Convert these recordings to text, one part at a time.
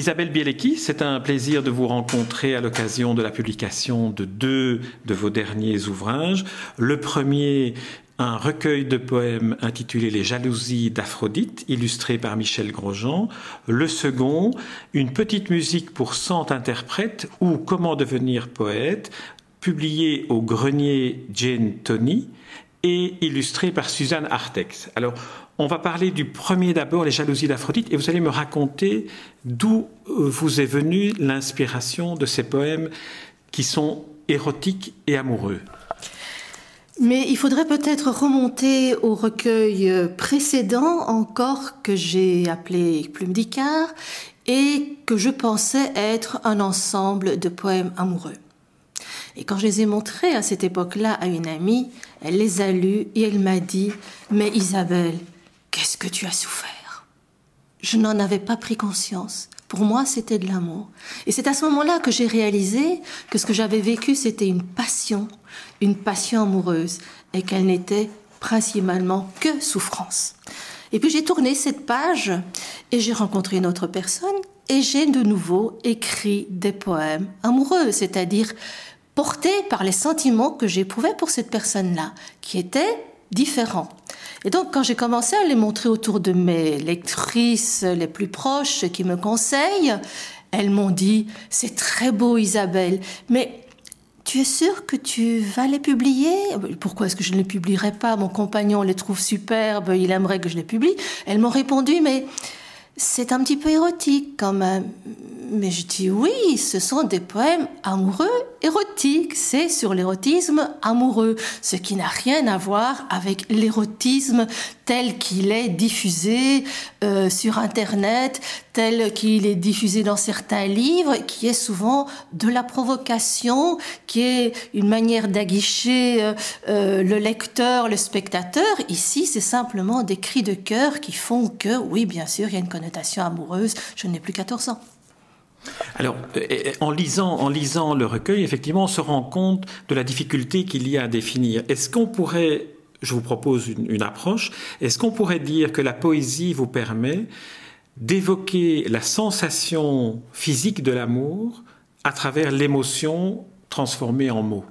Isabelle Bielecki, c'est un plaisir de vous rencontrer à l'occasion de la publication de deux de vos derniers ouvrages. Le premier, un recueil de poèmes intitulé Les jalousies d'Aphrodite, illustré par Michel Grosjean. Le second, une petite musique pour cent interprètes ou Comment devenir poète, publié au grenier Jane Tony et illustré par Suzanne Artex. On va parler du premier d'abord, les jalousies d'Aphrodite, et vous allez me raconter d'où euh, vous est venue l'inspiration de ces poèmes qui sont érotiques et amoureux. Mais il faudrait peut-être remonter au recueil euh, précédent encore que j'ai appelé Plume d'Icare et que je pensais être un ensemble de poèmes amoureux. Et quand je les ai montrés à cette époque-là à une amie, elle les a lus et elle m'a dit Mais Isabelle, qu'est-ce que tu as souffert? Je n'en avais pas pris conscience. Pour moi, c'était de l'amour. Et c'est à ce moment-là que j'ai réalisé que ce que j'avais vécu, c'était une passion, une passion amoureuse, et qu'elle n'était principalement que souffrance. Et puis j'ai tourné cette page et j'ai rencontré une autre personne et j'ai de nouveau écrit des poèmes amoureux, c'est-à-dire portés par les sentiments que j'éprouvais pour cette personne-là, qui étaient différents. Et donc, quand j'ai commencé à les montrer autour de mes lectrices les plus proches qui me conseillent, elles m'ont dit C'est très beau, Isabelle, mais tu es sûre que tu vas les publier? Pourquoi est-ce que je ne les publierai pas? Mon compagnon les trouve superbes, il aimerait que je les publie. Elles m'ont répondu Mais c'est un petit peu érotique quand même. Mais je dis oui, ce sont des poèmes amoureux érotiques. C'est sur l'érotisme amoureux, ce qui n'a rien à voir avec l'érotisme tel qu'il est diffusé euh, sur Internet, tel qu'il est diffusé dans certains livres, qui est souvent de la provocation, qui est une manière d'aguicher euh, euh, le lecteur, le spectateur. Ici, c'est simplement des cris de cœur qui font que, oui, bien sûr, il y a une connotation amoureuse. Je n'ai plus 14 ans. Alors, en lisant, en lisant le recueil, effectivement, on se rend compte de la difficulté qu'il y a à définir. Est-ce qu'on pourrait, je vous propose une, approche, est-ce qu'on pourrait dire que la poésie vous permet d'évoquer la sensation physique de l'amour à travers l'émotion transformée en mots?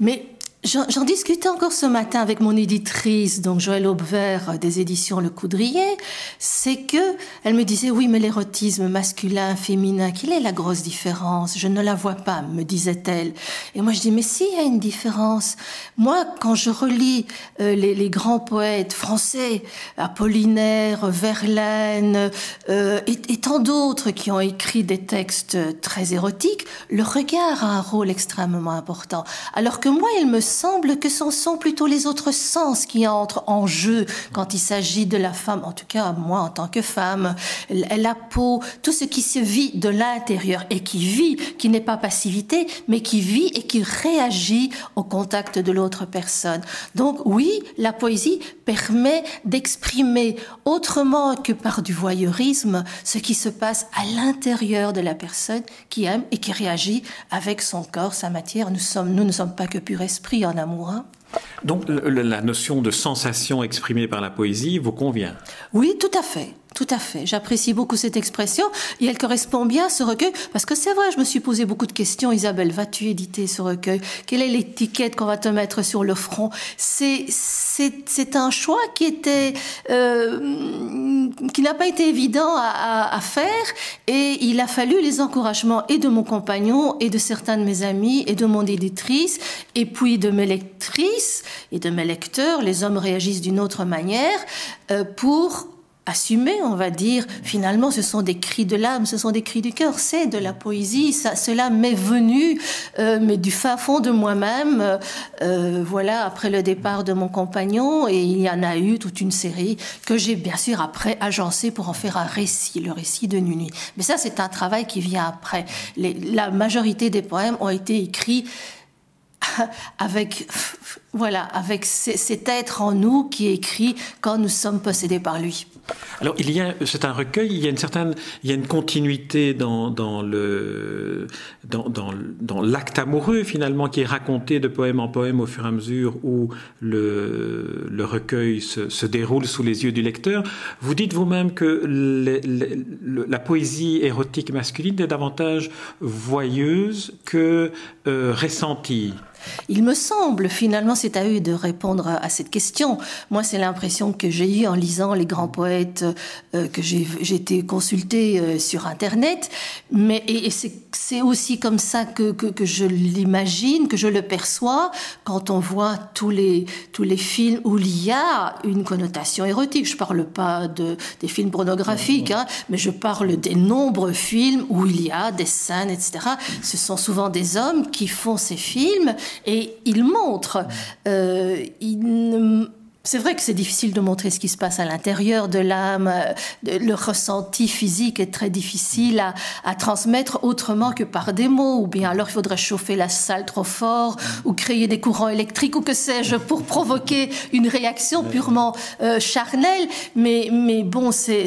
Mais J'en discutais encore ce matin avec mon éditrice, donc Joël Aubert des éditions Le Coudrier. C'est que elle me disait oui, mais l'érotisme masculin, féminin, quelle est la grosse différence? Je ne la vois pas, me disait-elle. Et moi je dis mais si, il y a une différence. Moi, quand je relis euh, les, grands poètes français, Apollinaire, Verlaine euh, et, et tant d'autres qui ont écrit des textes très érotiques, le regard a un rôle extrêmement important. Alors que moi, il me semble que ce sont plutôt les autres sens qui entrent en jeu quand il s'agit de la femme, en tout cas moi en tant que femme, la peau, tout ce qui se vit de l'intérieur et qui vit, qui n'est pas passivité, mais qui vit et qui réagit au contact de l'autre personne. Donc oui, la poésie permet d'exprimer autrement que par du voyeurisme ce qui se passe à l'intérieur de la personne qui aime et qui réagit avec son corps, sa matière. Nous sommes, nous ne sommes pas que pur esprit en amour. Hein. Donc la notion de sensation exprimée par la poésie vous convient? Oui, tout à fait. Tout à fait. J'apprécie beaucoup cette expression et elle correspond bien à ce recueil parce que c'est vrai, je me suis posé beaucoup de questions. Isabelle, vas-tu éditer ce recueil? Quelle est l'étiquette qu'on va te mettre sur le front? C'est c'est un choix qui était euh, qui n'a pas été évident à, à, faire et il a fallu les encouragements et de mon compagnon et de certains de mes amis et de mon éditrice et puis de mes lectrices et de mes lecteurs. Les hommes réagissent d'une autre manière euh, pour assumer, on va dire. Finalement, ce sont des cris de l'âme, ce sont des cris du cœur, c'est de la poésie. Ça, cela m'est venu, euh, mais du fin fond de moi-même. Euh, voilà, après le départ de mon compagnon, et il y en a eu toute une série que j'ai bien sûr après agencé pour en faire un récit, le récit de Nuit. Mais ça, c'est un travail qui vient après. la majorité des poèmes ont été écrits avec, voilà, avec cet être en nous qui écrit quand nous sommes possédés par lui. Alors, il y a, c'est un recueil, il y a une certaine, il y a une continuité dans, le, dans, l'acte amoureux finalement qui est raconté de poème en poème au fur et à mesure où le, recueil se, se déroule sous les yeux du lecteur. Vous dites vous-même que la poésie érotique masculine est davantage voyeuse que euh, ressentie. Il me semble, finalement, c'est à eux de répondre à cette question. Moi, c'est l'impression que j'ai eue en lisant les grands poètes euh, que j'ai été consulté euh, sur Internet. Mais et, c'est aussi comme ça que, que, je l'imagine, que je le perçois quand on voit tous les tous les films où il y a une connotation érotique. Je parle pas de des films pornographiques, hein, mais je parle des nombreux films où il y a des scènes, etc. Ce sont souvent des hommes qui font ces films et il montre. Euh, c'est vrai que c'est difficile de montrer ce qui se passe à l'intérieur de l'âme. Le ressenti physique est très difficile à, transmettre autrement que par des mots. Ou bien alors il faudrait chauffer la salle trop fort ou créer des courants électriques ou que sais-je pour provoquer une réaction purement euh, charnelle. Mais bon, c'est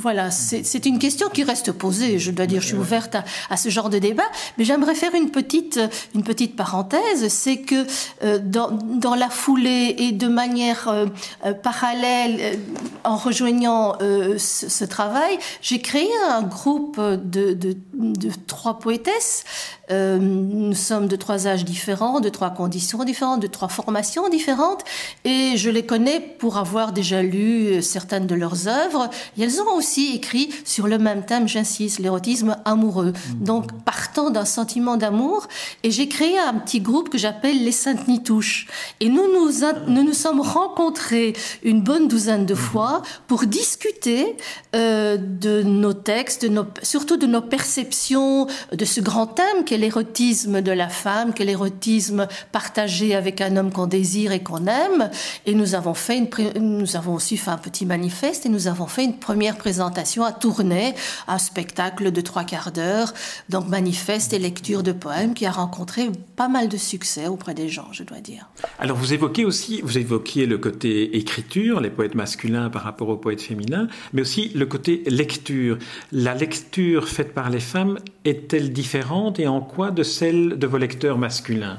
voilà, c'est une question qui reste posée. Je dois dire, je suis ouverte à, ce genre de débat, mais j'aimerais faire une petite, une petite parenthèse. C'est que euh, dans, dans, la foulée et de manière euh, euh, parallèle, en rejoignant ce, ce, travail, j'ai créé un groupe de, de, de trois poétesses euh, nous sommes de trois âges différents, de trois conditions différentes, de trois formations différentes, et je les connais pour avoir déjà lu certaines de leurs œuvres. Et elles ont aussi écrit sur le même thème, j'insiste, l'érotisme amoureux. Mhm. Donc, partant d'un sentiment d'amour, et j'ai créé un petit groupe que j'appelle les Saintes Nitouches. Et nous nous, nous nous sommes rencontrés une bonne douzaine de fois pour discuter euh, de nos textes, de nos, surtout de nos perceptions de ce grand thème qu'est l'érotisme de la femme, que l'érotisme partagé avec un homme qu'on désire et qu'on aime. Et nous avons fait une, nous avons aussi fait un petit manifeste et nous avons fait une première présentation à Tournai, un spectacle de trois quarts d'heure, donc manifeste et lecture de poèmes qui a rencontré pas mal de succès auprès des gens, je dois dire. Alors vous évoquez aussi, vous évoquiez le côté écriture, les poètes masculins par rapport aux poètes féminins, mais aussi le côté lecture. La lecture faite par les femmes est-elle différente et en quoi de celle de vos lecteurs masculins?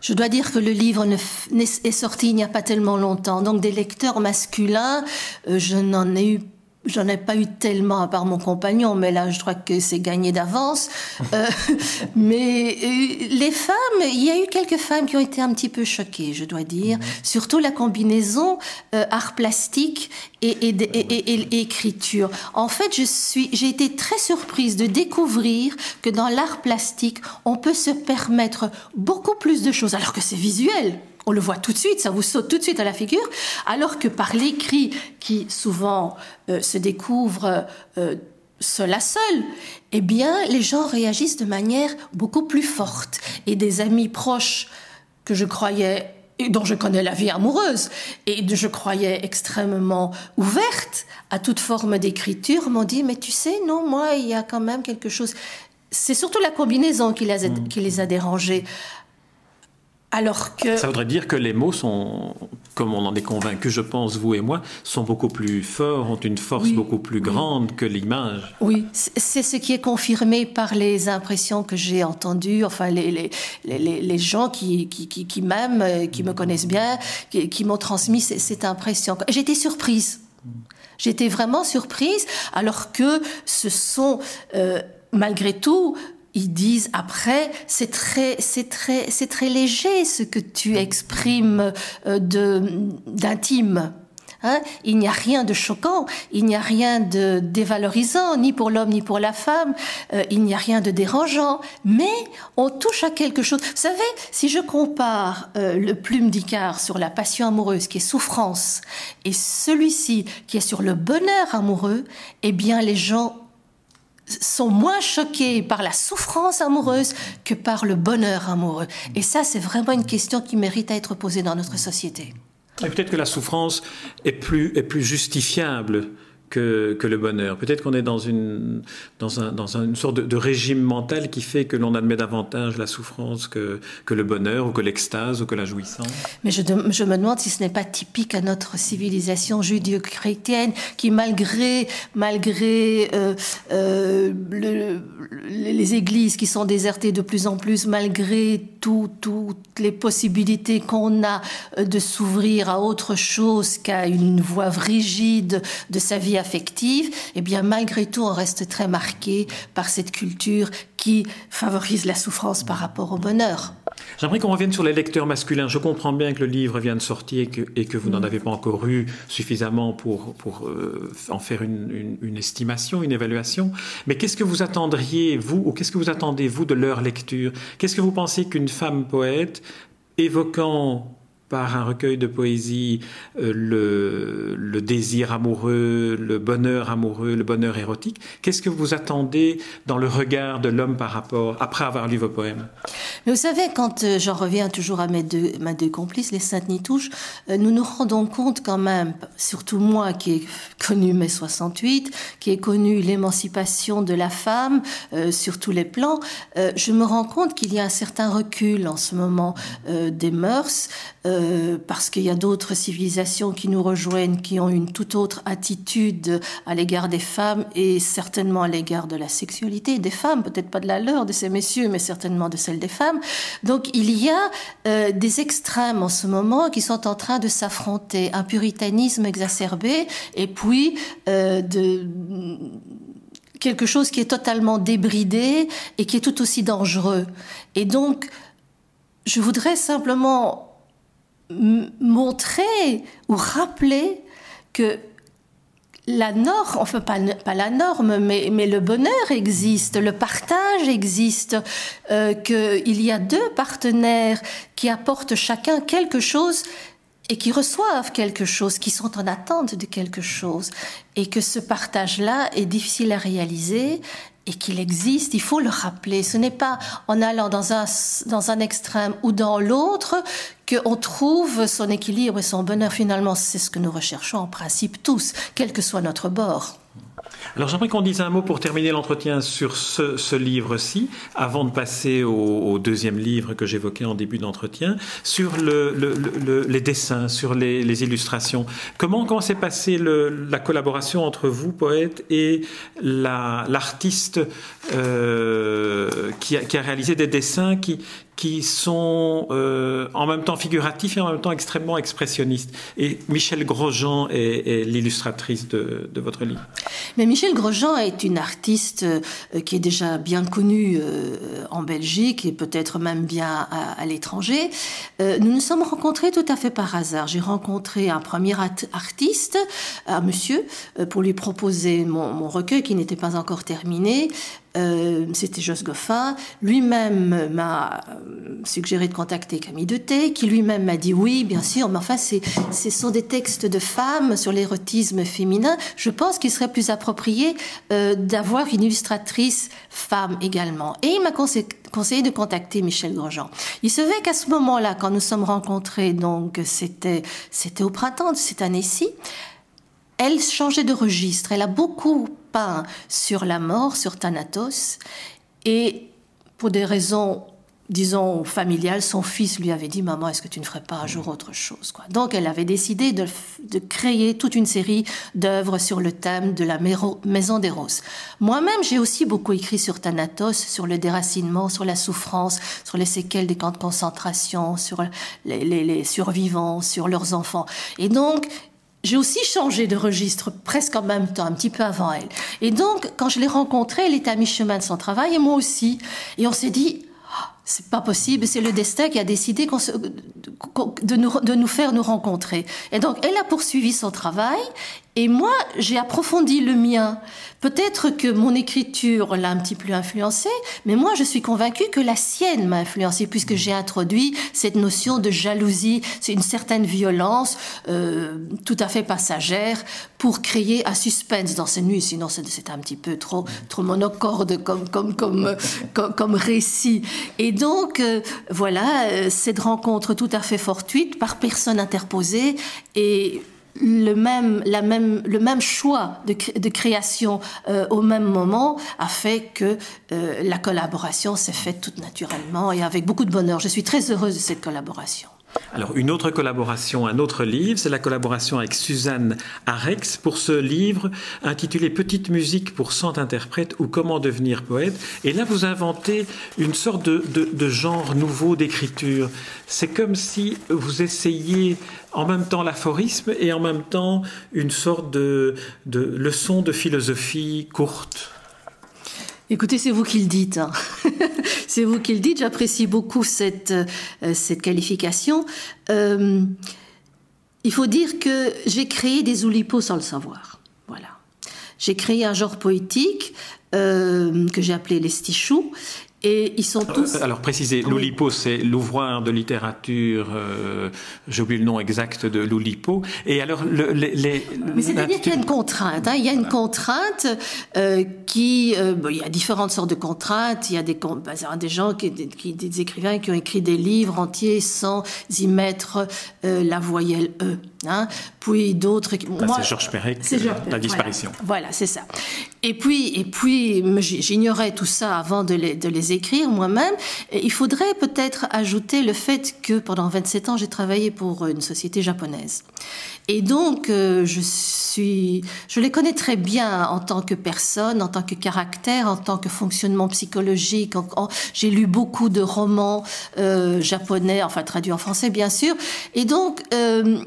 Je dois dire que le livre est sorti il n'y a pas tellement longtemps. Donc des lecteurs masculins, euh, je n'en ai eu J'en ai pas eu tellement à part mon compagnon, mais là, je crois que c'est gagné d'avance. Euh, mais euh, les femmes, il y a eu quelques femmes qui ont été un petit peu choquées, je dois dire. Mhm. Surtout la combinaison euh, art plastique et, et, écriture. En fait, je suis, j'ai été très surprise de découvrir que dans l'art plastique, on peut se permettre beaucoup plus de choses, alors que c'est visuel on le voit tout de suite, ça vous saute tout de suite à la figure, alors que par l'écrit, qui souvent euh, se découvre euh, seul à seul, eh bien, les gens réagissent de manière beaucoup plus forte. Et des amis proches que je croyais et dont je connais la vie amoureuse et je croyais extrêmement ouverte à toute forme d'écriture m'ont dit mais tu sais non moi il y a quand même quelque chose. C'est surtout la combinaison qui les a, qui les a dérangés alors que... Ça voudrait dire que les mots sont, comme on en est convaincu, je pense, vous et moi, sont beaucoup plus forts, ont une force beaucoup plus grande que l'image. Oui, c'est ce qui est confirmé par les impressions que j'ai entendues, enfin les, les, les, les gens qui, qui, qui, qui m'aiment, euh, qui me connaissent bien, qui, qui m'ont transmis cette impression. J'étais surprise. J'étais vraiment surprise, alors que ce sont... Euh, malgré tout, ils disent après, c'est très, c'est très, c'est très léger ce que tu exprimes euh, de d'intime. Hein il n'y a rien de choquant, il n'y a rien de dévalorisant, ni pour l'homme ni pour la femme, euh, il n'y a rien de dérangeant, mais on touche à quelque chose. Vous savez, si je compare euh, le plume d'Icare sur la passion amoureuse qui est souffrance et celui-ci qui est sur le bonheur amoureux, eh bien les gens sont moins choqués par la souffrance amoureuse que par le bonheur amoureux. Et ça, c'est vraiment une question qui mérite à être posée dans notre société. peut-être que la souffrance est plus, est plus justifiable que, le bonheur. Peut-être qu'on est dans une, dans, un, dans une sorte de, régime mental qui fait que l'on admet davantage la souffrance que, que le bonheur ou que l'extase ou que la jouissance. Mais je, me demande si ce n'est pas typique à notre civilisation judéo-chrétienne qui, malgré, malgré euh, euh, les églises qui sont désertées de plus en plus, malgré toutes les possibilités qu'on a de s'ouvrir à autre chose qu'à une voie rigide de sa vie affective, eh bien malgré tout, on reste très marqué par cette culture qui favorise la souffrance par rapport au bonheur. J'aimerais qu'on revienne sur les lecteurs masculins. Je comprends bien que le livre vient de sortir et que, vous n'en mm. avez pas encore eu suffisamment pour, pour euh, en faire une, une, estimation, une évaluation. Mais qu'est-ce que vous attendriez, vous, ou qu'est-ce que vous attendez, vous, de leur lecture? Qu'est-ce que vous pensez qu'une femme poète, évoquant un recueil de poésie euh, le, désir amoureux, le bonheur amoureux, le bonheur érotique. Qu'est-ce que vous attendez dans le regard de l'homme par rapport, après avoir lu vos poèmes? Vous savez, quand euh, j'en reviens toujours à mes deux, complices, les Saintes Nitouches, euh, nous nous rendons compte quand même, surtout moi qui ai connu mai 68, qui ai connu l'émancipation de la femme sur tous les plans, je me rends compte qu'il y a un certain recul en ce moment des mœurs. Euh, parce qu'il y a d'autres civilisations qui nous rejoignent, qui ont une toute autre attitude à l'égard des femmes et certainement à l'égard de la sexualité des femmes, peut-être pas de la leur de ces messieurs, mais certainement de celle des femmes. Donc il y a euh, des extrêmes en ce moment qui sont en train de s'affronter, un puritanisme exacerbé et puis euh, quelque chose qui est totalement débridé et qui est tout aussi dangereux. Et donc, je voudrais simplement montrer ou rappeler que la norme, enfin pas, pas la norme, mais, mais, le bonheur existe, le partage existe, euh, qu'il y a deux partenaires qui apportent chacun quelque chose et qui reçoivent quelque chose, qui sont en attente de quelque chose, et que ce partage-là est difficile à réaliser et qu'il existe, il faut le rappeler. Ce n'est pas en allant dans un, dans un extrême ou dans l'autre qu'on trouve son équilibre et son bonheur. Finalement, c'est ce que nous recherchons en principe tous, quel que soit notre bord. Alors j'aimerais qu'on dise un mot pour terminer l'entretien sur ce, livre-ci, avant de passer au, deuxième livre que j'évoquais en début d'entretien, sur les dessins, sur les, illustrations. Comment, s'est passée la collaboration entre vous, poète, et l'artiste euh, qui, qui, a réalisé des dessins qui, qui sont euh, en même temps figuratifs et en même temps extrêmement expressionnistes. Et Michel Grosjean est, l'illustratrice de, votre livre. Mais Michel Grosjean est une artiste euh, qui est déjà bien connue euh, en Belgique et peut-être même bien à, l'étranger. nous nous sommes rencontrés tout à fait par hasard. J'ai rencontré un premier artiste, un monsieur, pour lui proposer mon, mon recueil qui n'était pas encore terminé. Euh, c'était Jos Goffin. Lui-même m'a euh, suggéré de contacter Camille Deté, qui lui-même m'a dit oui, bien sûr, mais enfin, ce sont des textes de femmes sur l'érotisme féminin. Je pense qu'il serait plus approprié euh, d'avoir une illustratrice femme également. Et il m'a conseillé de contacter Michel Grosjean. Il se fait qu'à ce moment-là, quand nous sommes rencontrés, donc c'était c'était au printemps de cette année-ci, elle changeait de registre. Elle a beaucoup peint sur la mort, sur Thanatos. Et pour des raisons, disons, familiales, son fils lui avait dit Maman, est-ce que tu ne ferais pas un jour autre chose? Quoi. Donc elle avait décidé de, créer toute une série d'œuvres sur le thème de la maison des roses. Moi-même, j'ai aussi beaucoup écrit sur Thanatos, sur le déracinement, sur la souffrance, sur les séquelles des camps de concentration, sur les, les survivants, sur leurs enfants. Et donc, j'ai aussi changé de registre presque en même temps, un petit peu avant elle. Et donc, quand je l'ai rencontrée, elle était à mi-chemin de son travail et moi aussi. Et on s'est dit, oh, c'est pas possible, c'est le destin qui a décidé de, nous, de nous faire nous rencontrer. Et donc, elle a poursuivi son travail et moi, j'ai approfondi le mien. Peut-être que mon écriture l'a un petit peu influencé, mais moi, je suis convaincue que la sienne m'a influencé puisque j'ai introduit cette notion de jalousie, c'est une certaine violence euh, tout à fait passagère pour créer un suspense dans ces nuits. Sinon, c'est un petit peu trop trop monocorde comme comme comme comme, récit. Et donc, euh, voilà, euh, cette rencontre tout à fait fortuite par personne interposée et le même, la même, le même choix de, de création euh, au même moment a fait que euh, la collaboration s'est faite toute naturellement et avec beaucoup de bonheur. Je suis très heureuse de cette collaboration. Alors, une autre collaboration, un autre livre, c'est la collaboration avec Suzanne Arex pour ce livre intitulé Petite musique pour cent interprètes ou comment devenir poète. Et là, vous inventez une sorte de, genre nouveau d'écriture. C'est comme si vous essayiez en même temps l'aphorisme et en même temps une sorte de leçon de philosophie courte. Écoutez, c'est vous qui le dites. Hein. c'est vous qui le dites. J'apprécie beaucoup cette, euh, cette qualification. Euh, il faut dire que j'ai créé des oulipo sans le savoir. Voilà. J'ai créé un genre poétique euh, que j'ai appelé les stichous et ils sont tous. Alors, précisez, l'Oulipo, c'est l'ouvroir de littérature, euh, j'ai oublié le nom exact de l'Oulipo. Et alors, le, les, Mais c'est-à-dire qu'il y a une contrainte. Hein, il y a une contrainte euh, qui. Euh, bon, il y a différentes sortes de contraintes. Il y a des, bah, des gens, qui, qui, des écrivains qui ont écrit des livres entiers sans y mettre la voyelle E. Hein, puis d'autres. Moi, c'est Georges Perec, la disparition. Voilà, c'est ça. Et puis, et puis j'ignorais tout ça avant de les, de les écrire moi-même. Il faudrait peut-être ajouter le fait que pendant 27 ans, j'ai travaillé pour une société japonaise. Et donc, euh, je suis, je les connais très bien en tant que personne, en tant que caractère, en tant que fonctionnement psychologique. J'ai lu beaucoup de romans euh, japonais, enfin traduits en français, bien sûr. Et donc, euh,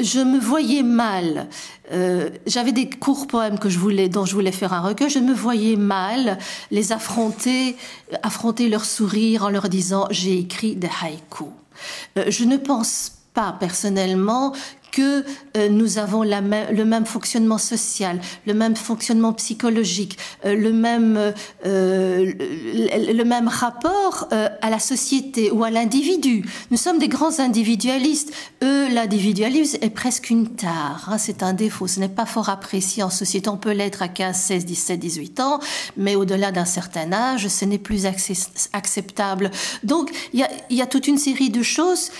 je me voyais mal. Euh, J'avais des courts poèmes que je voulais, dont je voulais faire un recueil. Je me voyais mal les affronter, affronter leur sourire en leur disant j'ai écrit des haïkus. Euh, je ne pense pas personnellement que euh, nous avons la le même fonctionnement social, le même fonctionnement psychologique, euh, le, même, euh, le, même rapport à la société ou à l'individu. Nous sommes des grands individualistes. Eux, l'individualisme est presque une tare. Hein, c'est un défaut. Ce n'est pas fort apprécié en société. On peut l'être à 15, 16, 17, 18 ans, mais au-delà d'un certain âge, ce n'est plus acceptable. Donc, il y a, y a, toute une série de choses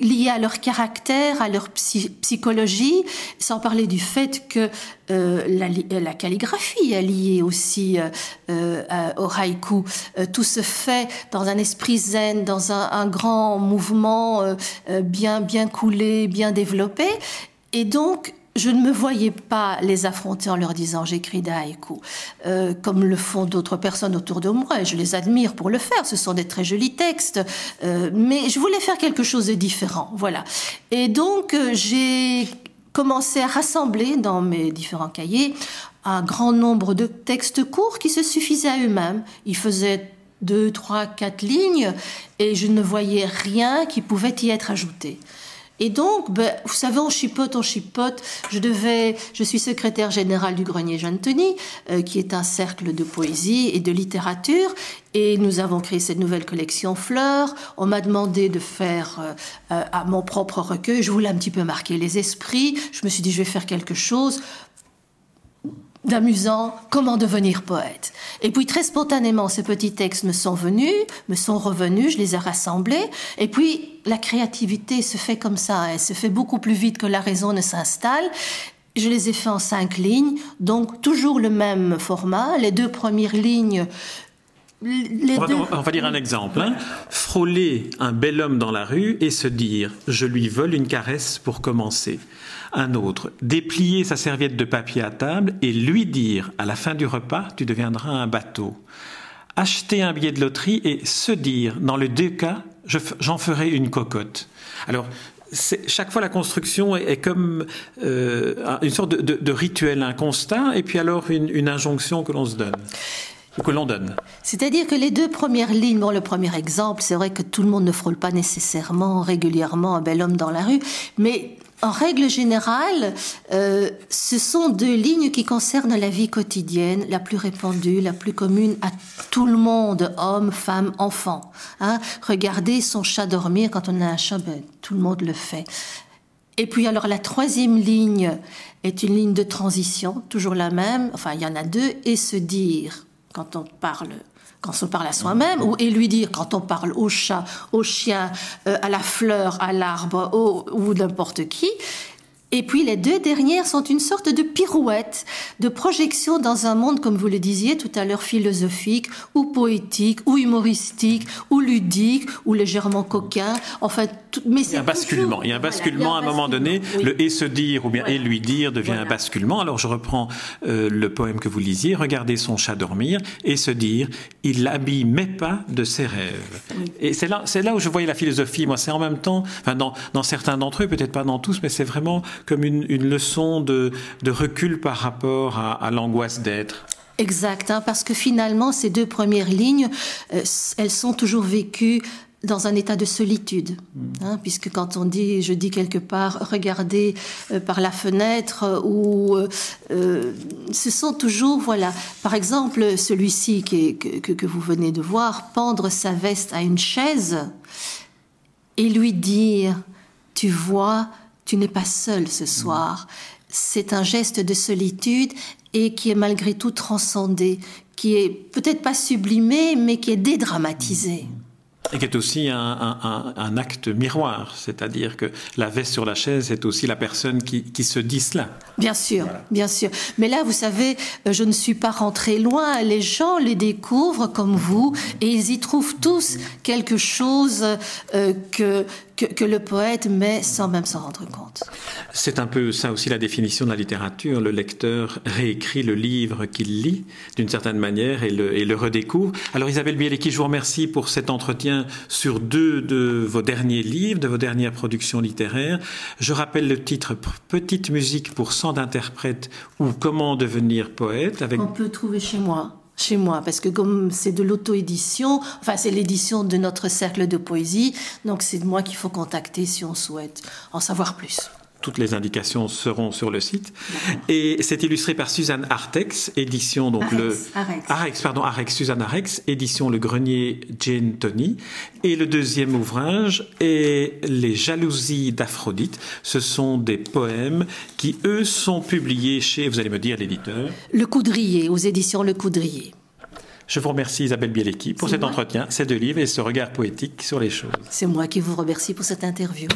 liées à leur caractère, à leur psychologie, sans parler du fait que euh, la, la, calligraphie est liée aussi euh, euh, au haïku. Euh, tout se fait dans un esprit zen, dans un, un grand mouvement euh, bien bien coulé, bien développé, et donc je ne me voyais pas les affronter en leur disant j'écris haïkus, euh, comme le font d'autres personnes autour de moi, et je les admire pour le faire, ce sont des très jolis textes, euh, mais je voulais faire quelque chose de différent, voilà. Et donc euh, j'ai commencé à rassembler dans mes différents cahiers un grand nombre de textes courts qui se suffisaient à eux-mêmes. Ils faisaient deux, trois, quatre lignes, et je ne voyais rien qui pouvait y être ajouté. Et donc, ben, vous savez, on chipote, on chipote. Je devais, je suis secrétaire générale du Grenier Jeanne Tony, euh, qui est un cercle de poésie et de littérature. Et nous avons créé cette nouvelle collection Fleurs. On m'a demandé de faire euh, euh, à mon propre recueil. Je voulais un petit peu marquer les esprits. Je me suis dit, je vais faire quelque chose d'amusant, comment devenir poète. Et puis très spontanément, ces petits textes me sont venus, me sont revenus, je les ai rassemblés, et puis la créativité se fait comme ça, elle se fait beaucoup plus vite que la raison ne s'installe. Je les ai fait en cinq lignes, donc toujours le même format. Les deux premières lignes on, va, on, va, dire un exemple. Hein. Frôler un bel homme dans la rue et se dire je lui vole une caresse pour commencer. Un autre, déplier sa serviette de papier à table et lui dire à la fin du repas tu deviendras un bateau. Acheter un billet de loterie et se dire dans les deux cas j'en ferai une cocotte. Alors chaque fois la construction est, comme euh, une sorte de, rituel, un constat, et puis alors une, une injonction que l'on se donne que l'on donne. C'est-à-dire que les deux premières lignes, bon, le premier exemple, c'est vrai que tout le monde ne frôle pas nécessairement régulièrement un bel homme dans la rue, mais en règle générale, euh, ce sont deux lignes qui concernent la vie quotidienne, la plus répandue, la plus commune à tout le monde, homme, femme, enfant. Hein. Regardez son chat dormir quand on a un chat, ben, tout le monde le fait. Et puis alors la troisième ligne est une ligne de transition, toujours la même, enfin il y en a deux, et se dire quand on parle quand on parle à soi-même, ou et lui dire quand on parle au chat, au chien, euh, à la fleur, à l'arbre, ou n'importe qui. Et puis les deux dernières sont une sorte de pirouette, de projection dans un monde, comme vous le disiez tout à l'heure, philosophique, ou poétique, ou humoristique, ou ludique, ou légèrement coquin. Enfin, mais c'est un basculement. il y a un basculement à un moment donné. Le et se dire ou bien et lui dire devient un basculement. Alors je reprends euh, le poème que vous lisiez. Regardez son chat dormir et se dire il l'habille mais pas de ses rêves. Et c'est là, c'est là où je voyais la philosophie. Moi, c'est en même temps, enfin dans, dans certains d'entre eux, peut-être pas dans tous, mais c'est vraiment comme une, une leçon de, de, recul par rapport à, à l'angoisse d'être. Exact, hein, parce que finalement, ces deux premières lignes, euh, elles sont toujours vécues dans un état de solitude, hein, puisque quand on dit, je dis quelque part, regardez euh, par la fenêtre, euh, ou euh, ce sont toujours, voilà, par exemple, celui-ci que, que, que, vous venez de voir, pendre sa veste à une chaise et lui dire, tu vois, tu n'es pas seul ce soir. C'est un geste de solitude et qui est malgré tout transcendé, qui est peut-être pas sublimé, mais qui est dédramatisé. Et qui est aussi un, un, un acte miroir, c'est-à-dire que la veste sur la chaise est aussi la personne qui, qui se dit cela. Bien sûr, voilà. bien sûr. Mais là, vous savez, euh, je ne suis pas rentrée loin. Les gens les découvrent comme vous et ils y trouvent tous quelque chose euh, que, que, que, le poète met sans même s'en rendre compte. C'est un peu ça aussi la définition de la littérature. Le lecteur réécrit le livre qu'il lit d'une certaine manière et le, et le redécouvre. Alors Isabelle Bielecki, je vous remercie pour cet entretien sur deux de vos derniers livres, de vos dernières productions littéraires. Je rappelle le titre Petite musique pour 100 d'interprètes ou Comment devenir poète. Avec... On peut trouver chez moi chez moi, parce que comme c'est de l'auto-édition, enfin c'est l'édition de notre cercle de poésie, donc c'est moi qu'il faut contacter si on souhaite en savoir plus toutes les indications seront sur le site. Et c'est illustré par Suzanne Artex, édition donc Arex, le Arex. Arex, pardon Arex Suzanne Arex, édition Le Grenier Jane Tony. Et le deuxième ouvrage est Les jalousies d'Aphrodite. Ce sont des poèmes qui eux sont publiés chez, vous allez me dire l'éditeur, Le Coudrier aux éditions Le Coudrier. Je vous remercie Isabelle Bielecki pour cet moi. entretien, ces deux livres et ce regard poétique sur les choses. C'est moi qui vous remercie pour cette interview.